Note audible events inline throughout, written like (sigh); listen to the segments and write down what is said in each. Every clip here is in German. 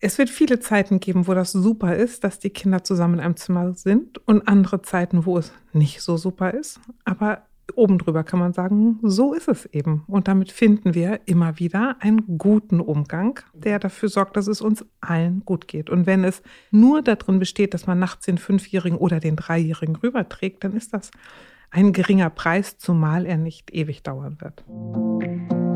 es wird viele Zeiten geben, wo das super ist, dass die Kinder zusammen in einem Zimmer sind und andere Zeiten, wo es nicht so super ist. Aber oben drüber kann man sagen, so ist es eben. Und damit finden wir immer wieder einen guten Umgang, der dafür sorgt, dass es uns allen gut geht. Und wenn es nur darin besteht, dass man nachts den Fünfjährigen oder den Dreijährigen rüberträgt, dann ist das ein geringer Preis, zumal er nicht ewig dauern wird.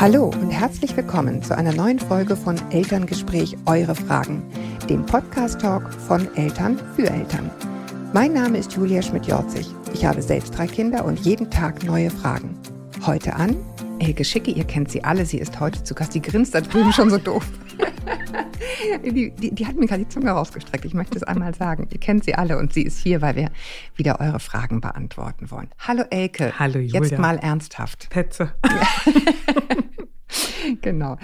Hallo und herzlich willkommen zu einer neuen Folge von Elterngespräch Eure Fragen, dem Podcast-Talk von Eltern für Eltern. Mein Name ist Julia Schmidt-Jorzig. Ich habe selbst drei Kinder und jeden Tag neue Fragen. Heute an Elke Schicke, ihr kennt sie alle, sie ist heute zu Gast. Die grinst da drüben schon so doof. (laughs) die, die, die, hat mir gerade die Zunge rausgestreckt. Ich möchte es einmal sagen. Ihr kennt sie alle und sie ist hier, weil wir wieder eure Fragen beantworten wollen. Hallo Elke. Hallo Julia. Jetzt mal ernsthaft. Petze. (laughs) genau.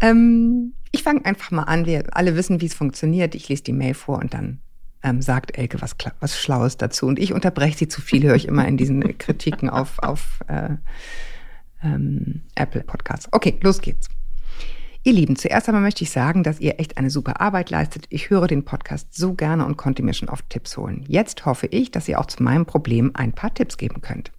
Ähm, ich fange einfach mal an. Wir alle wissen, wie es funktioniert. Ich lese die Mail vor und dann ähm, sagt Elke was, was Schlaues dazu. Und ich unterbreche sie zu viel, höre ich immer in diesen Kritiken auf, auf äh, ähm, Apple Podcasts. Okay, los geht's. Ihr Lieben, zuerst einmal möchte ich sagen, dass ihr echt eine super Arbeit leistet. Ich höre den Podcast so gerne und konnte mir schon oft Tipps holen. Jetzt hoffe ich, dass ihr auch zu meinem Problem ein paar Tipps geben könnt.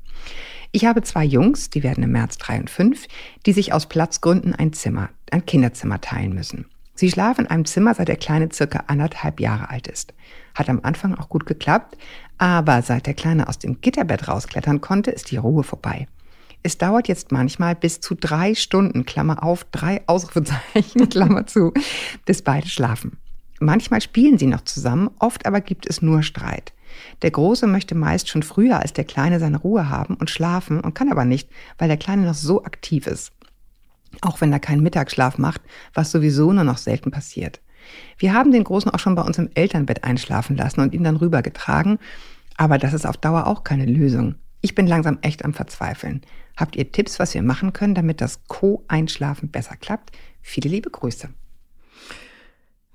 Ich habe zwei Jungs, die werden im März drei und fünf, die sich aus Platzgründen ein Zimmer, ein Kinderzimmer teilen müssen. Sie schlafen in einem Zimmer, seit der Kleine circa anderthalb Jahre alt ist. Hat am Anfang auch gut geklappt, aber seit der Kleine aus dem Gitterbett rausklettern konnte, ist die Ruhe vorbei. Es dauert jetzt manchmal bis zu drei Stunden, Klammer auf, drei Ausrufezeichen, (laughs) Klammer zu, bis beide schlafen. Manchmal spielen sie noch zusammen, oft aber gibt es nur Streit. Der Große möchte meist schon früher als der Kleine seine Ruhe haben und schlafen und kann aber nicht, weil der Kleine noch so aktiv ist. Auch wenn er keinen Mittagsschlaf macht, was sowieso nur noch selten passiert. Wir haben den Großen auch schon bei uns im Elternbett einschlafen lassen und ihn dann rübergetragen, aber das ist auf Dauer auch keine Lösung. Ich bin langsam echt am Verzweifeln. Habt ihr Tipps, was wir machen können, damit das Co-Einschlafen besser klappt? Viele liebe Grüße.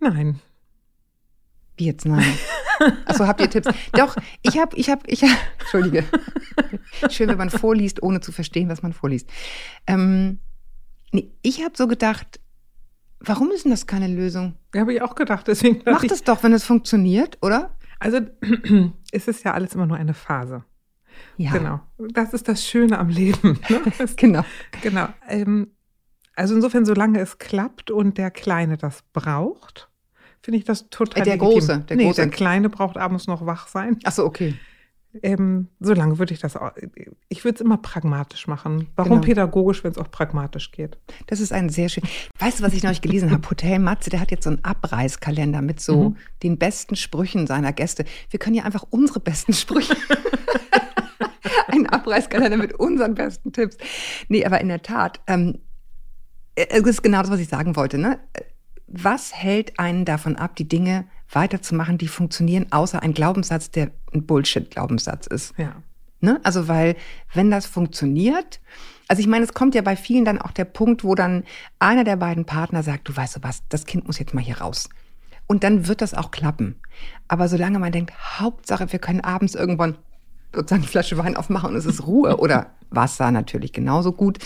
Nein. Wie jetzt nein? Achso, habt ihr Tipps? Doch, ich habe, ich habe, ich hab, Entschuldige. Schön, wenn man vorliest, ohne zu verstehen, was man vorliest. Ähm, nee, ich habe so gedacht, warum ist denn das keine Lösung? Ja, habe ich auch gedacht. Deswegen Macht es doch, wenn es funktioniert, oder? Also (clears throat) es ist ja alles immer nur eine Phase. Ja. Genau. Das ist das Schöne am Leben. Ne? (laughs) genau. Genau. Ähm, also insofern, solange es klappt und der Kleine das braucht, finde ich das total äh, Der legitim. Große, der nee, Große. der Kleine braucht abends noch wach sein. Ach so, okay. Ähm, solange würde ich das auch, ich würde es immer pragmatisch machen. Warum Genau. pädagogisch, wenn es auch pragmatisch geht? Das ist ein sehr schön. Weißt du, was ich neulich gelesen habe? Hotel Matze, der hat jetzt so einen Abreißkalender mit so Mhm. den besten Sprüchen seiner Gäste. Wir können ja einfach unsere besten Sprüche. (laughs) (laughs) Ein Abreißkalender mit unseren besten Tipps. Nee, aber in der Tat, ähm, es ist genau das, was ich sagen wollte. Ne? Was hält einen davon ab, die Dinge weiterzumachen, die funktionieren, außer ein Glaubenssatz, der ein Bullshit-Glaubenssatz ist? Ja. Ne? Also, weil, wenn das funktioniert, also ich meine, es kommt ja bei vielen dann auch der Punkt, wo dann einer der beiden Partner sagt, du weißt du was, das Kind muss jetzt mal hier raus. Und dann wird das auch klappen. Aber solange man denkt, Hauptsache, wir können abends irgendwann sozusagen die Flasche Wein aufmachen und es ist Ruhe oder Wasser natürlich genauso gut,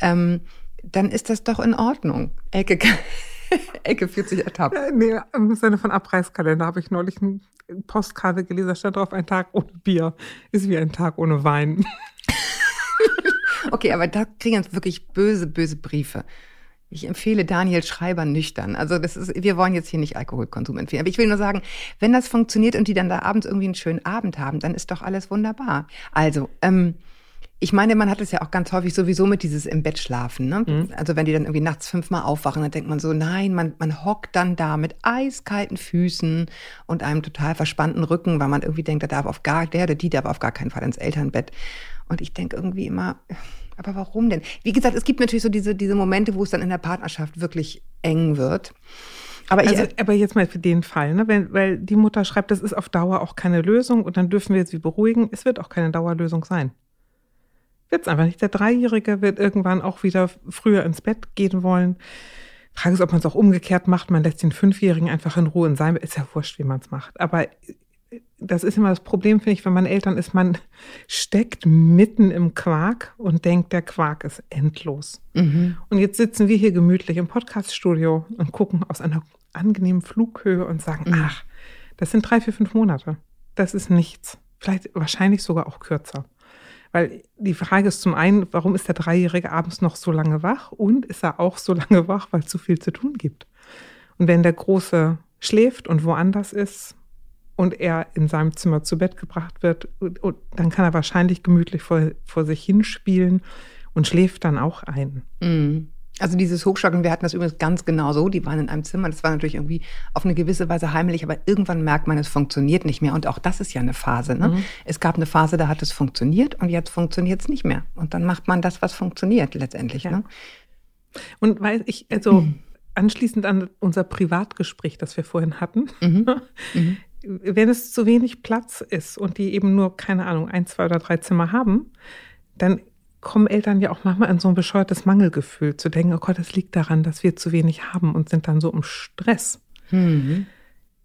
ähm, dann ist das doch in Ordnung. Ecke, (laughs) Ecke fühlt sich ertappt. Äh, Nee, im Sinne von Abreißkalender habe ich neulich eine Postkarte gelesen, da stand drauf, ein Tag ohne Bier ist wie ein Tag ohne Wein. (laughs) Okay, aber da kriegen uns wirklich böse, böse Briefe. Ich empfehle Daniel Schreiber nüchtern. Also das ist, wir wollen jetzt hier nicht Alkoholkonsum empfehlen. Aber ich will nur sagen, wenn das funktioniert und die dann da abends irgendwie einen schönen Abend haben, dann ist doch alles wunderbar. Also, ähm, ich meine, man hat es ja auch ganz häufig sowieso mit dieses im Bett schlafen. Ne? Also wenn die dann irgendwie nachts fünfmal aufwachen, dann denkt man so, nein, man, man hockt dann da mit eiskalten Füßen und einem total verspannten Rücken, weil man irgendwie denkt, der darf auf gar, der oder die darf auf gar keinen Fall ins Elternbett. Und ich denke irgendwie immer, aber warum denn? Wie gesagt, es gibt natürlich so diese, diese Momente, wo es dann in der Partnerschaft wirklich eng wird. Aber ich, Also, aber jetzt mal für den Fall, ne? Wenn, weil die Mutter schreibt, das ist auf Dauer auch keine Lösung und dann dürfen wir sie beruhigen. Es wird auch keine Dauerlösung sein. Wird es einfach nicht. Der Dreijährige wird irgendwann auch wieder früher ins Bett gehen wollen. Frage ist, ob man es auch umgekehrt macht. Man lässt den Fünfjährigen einfach in Ruhe in sein. Ist ja wurscht, wie man es macht. Aber das ist immer das Problem, finde ich, wenn man Eltern ist, man steckt mitten im Quark und denkt, der Quark ist endlos. Mhm. Und jetzt sitzen wir hier gemütlich im Podcaststudio und gucken aus einer angenehmen Flughöhe und sagen, mhm. ach, das sind drei, vier, fünf Monate. Das ist nichts. Vielleicht wahrscheinlich sogar auch kürzer. Weil die Frage ist zum einen, warum ist der Dreijährige abends noch so lange wach? Und ist er auch so lange wach, weil es zu viel zu tun gibt? Und wenn der Große schläft und woanders ist, und er in seinem Zimmer zu Bett gebracht wird, und, und dann kann er wahrscheinlich gemütlich vor, vor sich hinspielen und schläft dann auch ein. Mhm. Also dieses Hochschocken, wir hatten das übrigens ganz genau so, die waren in einem Zimmer, das war natürlich irgendwie auf eine gewisse Weise heimlich, aber irgendwann merkt man, es funktioniert nicht mehr und auch das ist ja eine Phase. Ne? Mhm. Es gab eine Phase, da hat es funktioniert und jetzt funktioniert es nicht mehr und dann macht man das, was funktioniert letztendlich. Ja. Ne? Und weil ich, also mhm. anschließend an unser Privatgespräch, das wir vorhin hatten, mhm. (laughs) mhm wenn es zu wenig Platz ist und die eben nur, keine Ahnung, ein, zwei oder drei Zimmer haben, dann kommen Eltern ja auch manchmal an so ein bescheuertes Mangelgefühl, zu denken, oh Gott, das liegt daran, dass wir zu wenig haben und sind dann so im Stress. Mhm.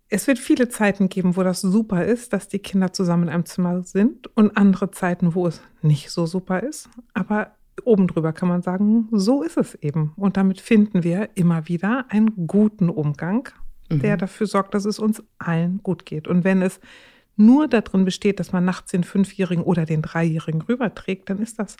Es wird viele Zeiten geben, wo das super ist, dass die Kinder zusammen in einem Zimmer sind und andere Zeiten, wo es nicht so super ist. Aber oben drüber kann man sagen, so ist es eben. Und damit finden wir immer wieder einen guten Umgang der mhm. dafür sorgt, dass es uns allen gut geht. Und wenn es nur darin besteht, dass man nachts den Fünfjährigen oder den Dreijährigen rüberträgt, dann ist das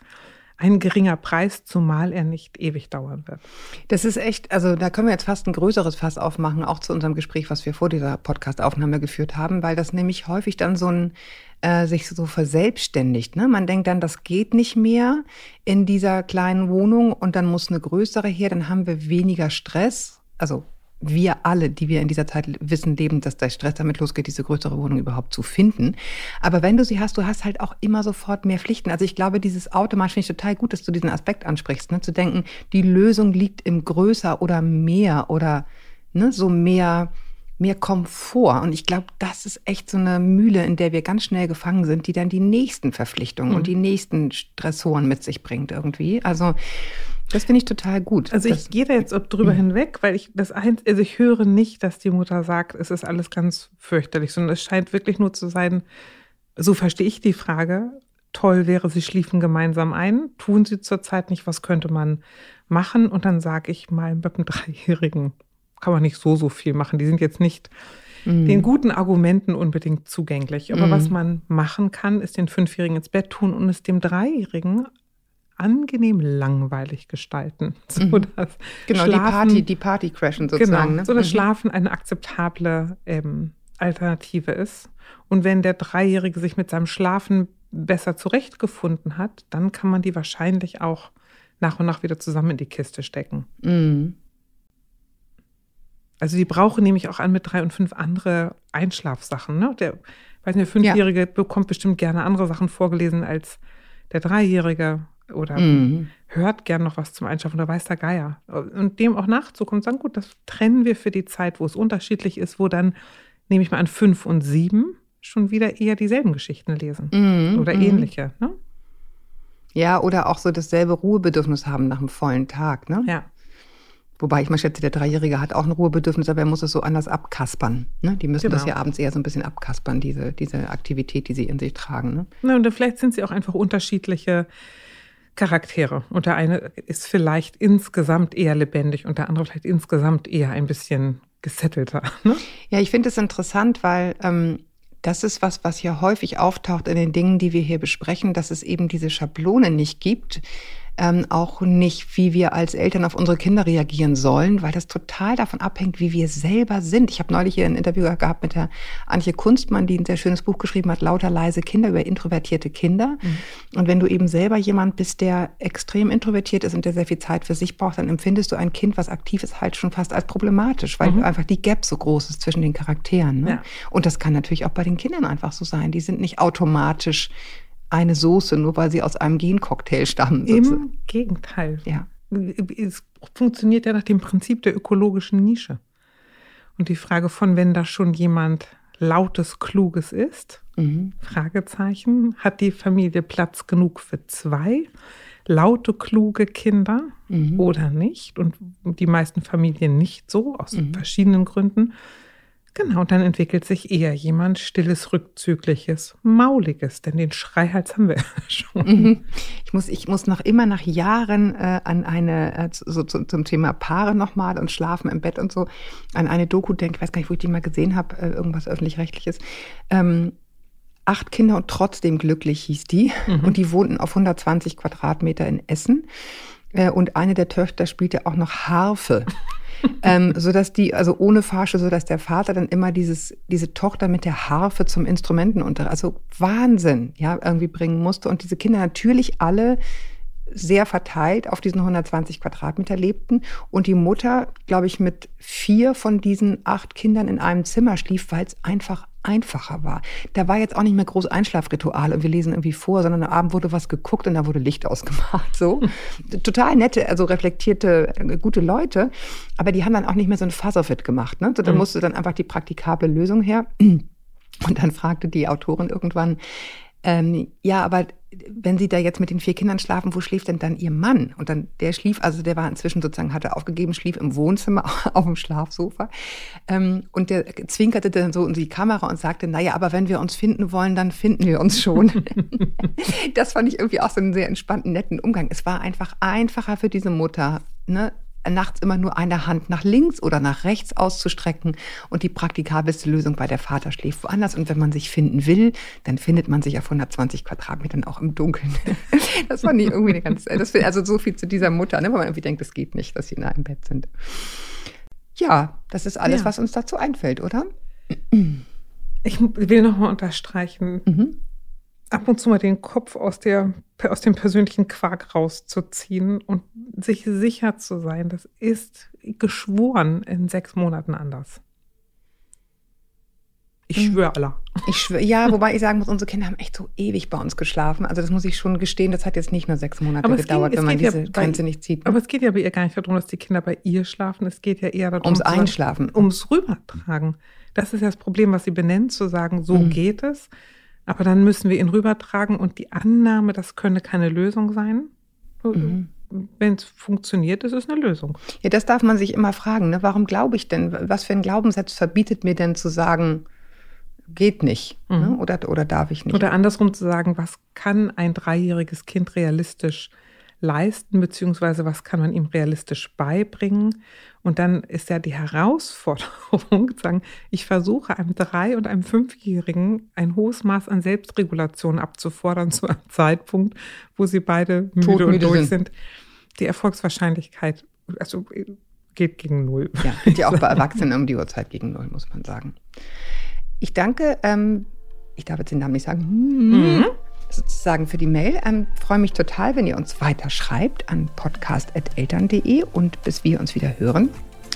ein geringer Preis, zumal er nicht ewig dauern wird. Das ist echt, also da können wir jetzt fast ein größeres Fass aufmachen, auch zu unserem Gespräch, was wir vor dieser Podcast-Aufnahme geführt haben, weil das nämlich häufig dann so ein äh, sich so verselbstständigt. Ne? Man denkt dann, das geht nicht mehr in dieser kleinen Wohnung und dann muss eine größere her, dann haben wir weniger Stress. Also wir alle, die wir in dieser Zeit wissen, leben, dass der Stress damit losgeht, diese größere Wohnung überhaupt zu finden. Aber wenn du sie hast, du hast halt auch immer sofort mehr Pflichten. Also ich glaube, dieses automatisch finde ich total gut, dass du diesen Aspekt ansprichst, ne? zu denken, die Lösung liegt im größer oder mehr oder ne, so mehr, mehr Komfort. Und ich glaube, das ist echt so eine Mühle, in der wir ganz schnell gefangen sind, die dann die nächsten Verpflichtungen mhm. und die nächsten Stressoren mit sich bringt irgendwie. Also das finde ich total gut. Also ich gehe da jetzt drüber mhm. hinweg, weil ich das eins, also ich höre nicht, dass die Mutter sagt, es ist alles ganz fürchterlich, sondern es scheint wirklich nur zu sein, so verstehe ich die Frage. Toll wäre, sie schliefen gemeinsam ein, tun sie zurzeit nicht, was könnte man machen? Und dann sage ich mal, mit einem Dreijährigen kann man nicht so, so viel machen. Die sind jetzt nicht mhm. den guten Argumenten unbedingt zugänglich. Aber mhm. was man machen kann, ist den Fünfjährigen ins Bett tun und es dem Dreijährigen angenehm langweilig gestalten. (laughs) So mhm. genau, Schlafen, die Party, die Party crashen sozusagen. Genau, ne? so dass mhm. Schlafen eine akzeptable ähm, Alternative ist. Und wenn der Dreijährige sich mit seinem Schlafen besser zurechtgefunden hat, dann kann man die wahrscheinlich auch nach und nach wieder zusammen in die Kiste stecken. Mhm. Also die brauchen nämlich auch an mit drei und fünf andere Einschlafsachen. Ne? Der, weiß nicht, der Fünfjährige ja. bekommt bestimmt gerne andere Sachen vorgelesen als der Dreijährige oder mhm. hört gern noch was zum Einschlafen oder weiß der Geier. Und dem auch nachzukommen und sagen, gut, das trennen wir für die Zeit, wo es unterschiedlich ist, wo dann, nehme ich mal an, fünf und sieben schon wieder eher dieselben Geschichten lesen mhm. oder mhm. ähnliche. Ne? Ja, oder auch so dasselbe Ruhebedürfnis haben nach einem vollen Tag. Ne? Ja. Wobei ich mal schätze, der Dreijährige hat auch ein Ruhebedürfnis, aber er muss es so anders abkaspern. Ne? Die müssen genau. das ja abends eher so ein bisschen abkaspern, diese, diese Aktivität, die sie in sich tragen. Ne? Na, und vielleicht sind sie auch einfach unterschiedliche Charaktere. Und der eine ist vielleicht insgesamt eher lebendig und der andere vielleicht insgesamt eher ein bisschen gesettelter. (laughs) Ne? Ja, ich finde es interessant, weil ähm, das ist was, was ja häufig auftaucht in den Dingen, die wir hier besprechen, dass es eben diese Schablone nicht gibt, ähm, auch nicht, wie wir als Eltern auf unsere Kinder reagieren sollen, weil das total davon abhängt, wie wir selber sind. Ich habe neulich hier ein Interview gehabt mit der Antje Kunstmann, die ein sehr schönes Buch geschrieben hat, Lauter leise Kinder über introvertierte Kinder. Mhm. Und wenn du eben selber jemand bist, der extrem introvertiert ist und der sehr viel Zeit für sich braucht, dann empfindest du ein Kind, was aktiv ist, halt schon fast als problematisch, weil mhm. einfach die Gap so groß ist zwischen den Charakteren. Ne? Ja. Und das kann natürlich auch bei den Kindern einfach so sein. Die sind nicht automatisch eine Soße, nur weil sie aus einem Gencocktail stammen. Im Gegenteil. Ja. Es funktioniert ja nach dem Prinzip der ökologischen Nische. Und die Frage von, wenn da schon jemand lautes, kluges ist, mhm. Fragezeichen, hat die Familie Platz genug für zwei laute, kluge Kinder mhm. oder nicht? Und die meisten Familien nicht so, aus mhm. verschiedenen Gründen Genau, dann entwickelt sich eher jemand stilles, rückzügliches, mauliges, denn den Schreihals haben wir ja (laughs) schon. Mhm. Ich muss, ich muss noch immer nach Jahren äh, an eine, äh, so zu, zum Thema Paare nochmal und Schlafen im Bett und so, an eine Doku denken, ich weiß gar nicht, wo ich die mal gesehen habe, äh, irgendwas öffentlich-rechtliches. Ähm, acht Kinder und trotzdem glücklich hieß die. Mhm. Und die wohnten auf 120 Quadratmeter in Essen. Äh, und eine der Töchter spielte auch noch Harfe. Ähm, so dass die, also ohne Farsche, so dass der Vater dann immer dieses, diese Tochter mit der Harfe zum Instrumentenunterricht, also Wahnsinn, ja, irgendwie bringen musste. Und diese Kinder natürlich alle sehr verteilt auf diesen 120 Quadratmeter lebten und die Mutter, glaube ich, mit vier von diesen acht Kindern in einem Zimmer schlief, weil es einfach einfacher war. Da war jetzt auch nicht mehr groß Einschlafritual und wir lesen irgendwie vor, sondern am Abend wurde was geguckt und da wurde Licht ausgemacht. So (laughs) total nette, also reflektierte, äh, gute Leute, aber die haben dann auch nicht mehr so ein Fuzzerfit gemacht. Ne? So, da mhm. musste dann einfach die praktikable Lösung her. (clears throat) Und dann fragte die Autorin irgendwann, ähm, ja, aber wenn Sie da jetzt mit den vier Kindern schlafen, wo schläft denn dann Ihr Mann? Und dann, der schlief, also der war inzwischen sozusagen, hatte aufgegeben, schlief im Wohnzimmer (laughs) auf dem Schlafsofa. Ähm, und der zwinkerte dann so in die Kamera und sagte, naja, aber wenn wir uns finden wollen, dann finden wir uns schon. (laughs) das fand ich irgendwie auch so einen sehr entspannten, netten Umgang. Es war einfach einfacher für diese Mutter, ne, nachts immer nur eine Hand nach links oder nach rechts auszustrecken und die praktikabelste Lösung bei der Vater schläft woanders. Und wenn man sich finden will, dann findet man sich auf 120 Quadratmetern auch im Dunkeln. (laughs) Das fand ich irgendwie eine ganz, das, also so viel zu dieser Mutter, ne, weil man irgendwie denkt, es geht nicht, dass sie in einem Bett sind. Ja, das ist alles, ja. was uns dazu einfällt, oder? Ich will nochmal unterstreichen, mhm ab und zu mal den Kopf aus, der, aus dem persönlichen Quark rauszuziehen und sich sicher zu sein, das ist geschworen in sechs Monaten anders. Ich hm. schwöre Allah. Ich schwöre, ja, wobei ich sagen muss, unsere Kinder haben echt so ewig bei uns geschlafen. Also das muss ich schon gestehen, das hat jetzt nicht nur sechs Monate gedauert, ging, wenn man diese ja Grenze nicht zieht. Ne? Aber es geht ja bei ihr gar nicht darum, dass die Kinder bei ihr schlafen. Es geht ja eher darum, ums Einschlafen. ums Rübertragen. Das ist ja das Problem, was sie benennt, zu sagen, so mhm. geht es. Aber dann müssen wir ihn rübertragen und die Annahme, das könne keine Lösung sein. Mhm. Wenn es funktioniert, ist es eine Lösung. Ja, das darf man sich immer fragen. Ne? Warum glaube ich denn? Was für ein Glaubenssatz verbietet mir denn zu sagen, geht nicht ne? mhm. ne? oder, oder darf ich nicht? Oder andersrum zu sagen, was kann ein dreijähriges Kind realistisch leisten, beziehungsweise was kann man ihm realistisch beibringen. Und dann ist ja die Herausforderung, (laughs) sagen, ich versuche einem Drei- und einem Fünfjährigen ein hohes Maß an Selbstregulation abzufordern zu einem Zeitpunkt, wo sie beide müde Todmüde und durch sind. sind. Die Erfolgswahrscheinlichkeit, also geht gegen null. Ja, geht ja auch bei Erwachsenen um die Uhrzeit gegen null, muss man sagen. Ich danke, ähm, ich darf jetzt den Namen nicht sagen. Mhm sozusagen für die Mail. Ähm, freue mich total, wenn ihr uns weiter schreibt an podcast.eltern.de und bis wir uns wieder hören.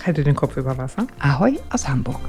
Halte den Kopf über Wasser. Ahoi aus Hamburg.